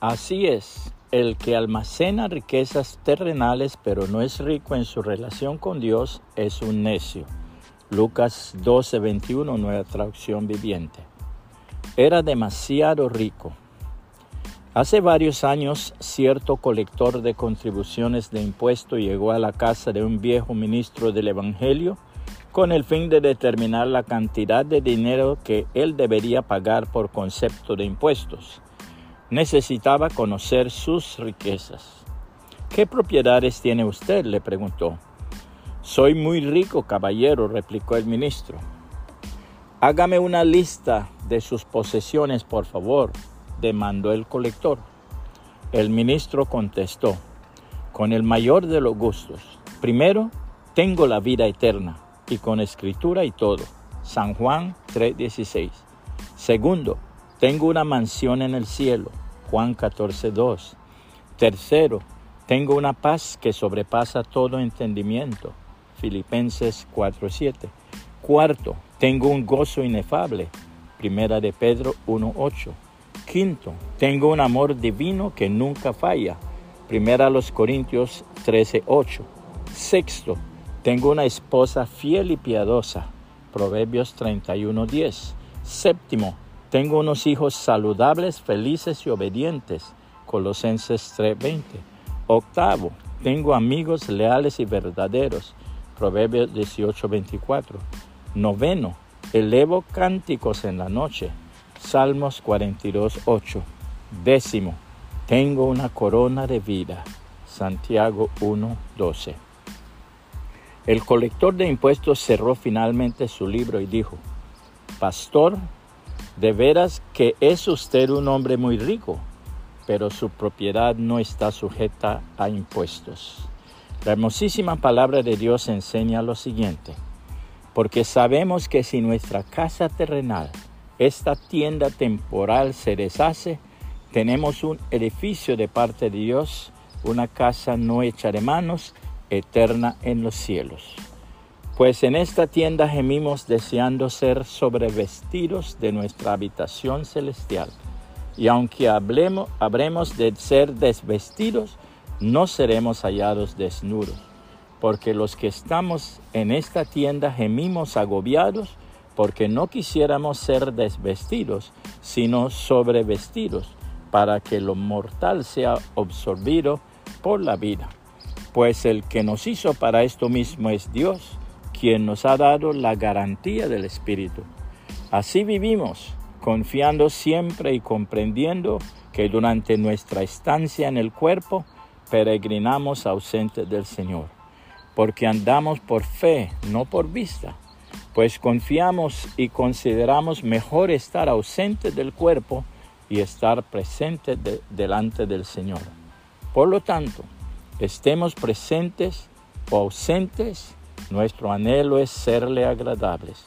Así es, el que almacena riquezas terrenales pero no es rico en su relación con Dios es un necio. Lucas 12:21, nueva traducción viviente. Era demasiado rico. Hace varios años, cierto colector de contribuciones de impuesto llegó a la casa de un viejo ministro del Evangelio con el fin de determinar la cantidad de dinero que él debería pagar por concepto de impuestos. Necesitaba conocer sus riquezas. ¿Qué propiedades tiene usted? le preguntó. Soy muy rico, caballero, replicó el ministro. Hágame una lista de sus posesiones, por favor, demandó el colector. El ministro contestó, con el mayor de los gustos. Primero, tengo la vida eterna, y con escritura y todo. San Juan 3:16. Segundo, tengo una mansión en el cielo. Juan 14:2. Tercero, tengo una paz que sobrepasa todo entendimiento. Filipenses 4:7. Cuarto, tengo un gozo inefable. Primera de Pedro 1:8. Quinto, tengo un amor divino que nunca falla. Primera a los Corintios 13:8. Sexto, tengo una esposa fiel y piadosa. Proverbios 31:10. Séptimo, tengo unos hijos saludables, felices y obedientes. Colosenses 3:20. Octavo, tengo amigos leales y verdaderos. Proverbios 18:24. Noveno, elevo cánticos en la noche. Salmos 42:8. Décimo, tengo una corona de vida. Santiago 1:12. El colector de impuestos cerró finalmente su libro y dijo, Pastor, de veras que es usted un hombre muy rico, pero su propiedad no está sujeta a impuestos. La hermosísima palabra de Dios enseña lo siguiente, porque sabemos que si nuestra casa terrenal, esta tienda temporal se deshace, tenemos un edificio de parte de Dios, una casa no hecha de manos, eterna en los cielos. Pues en esta tienda gemimos deseando ser sobrevestidos de nuestra habitación celestial. Y aunque hablemos, habremos de ser desvestidos, no seremos hallados desnudos, porque los que estamos en esta tienda gemimos agobiados, porque no quisiéramos ser desvestidos, sino sobrevestidos, para que lo mortal sea absorbido por la vida. Pues el que nos hizo para esto mismo es Dios, quien nos ha dado la garantía del Espíritu. Así vivimos, confiando siempre y comprendiendo que durante nuestra estancia en el cuerpo, peregrinamos ausentes del Señor, porque andamos por fe, no por vista, pues confiamos y consideramos mejor estar ausentes del cuerpo y estar presentes delante del Señor. Por lo tanto, estemos presentes o ausentes, nuestro anhelo es serle agradables,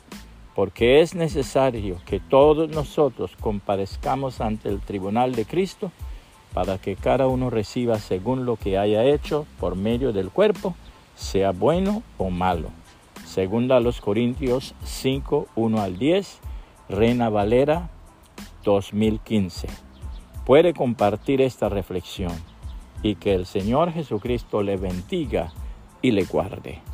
porque es necesario que todos nosotros comparezcamos ante el tribunal de Cristo para que cada uno reciba según lo que haya hecho por medio del cuerpo, sea bueno o malo. Segunda a los Corintios 5, 1 al 10, Reina Valera 2015. Puede compartir esta reflexión y que el Señor Jesucristo le bendiga y le guarde.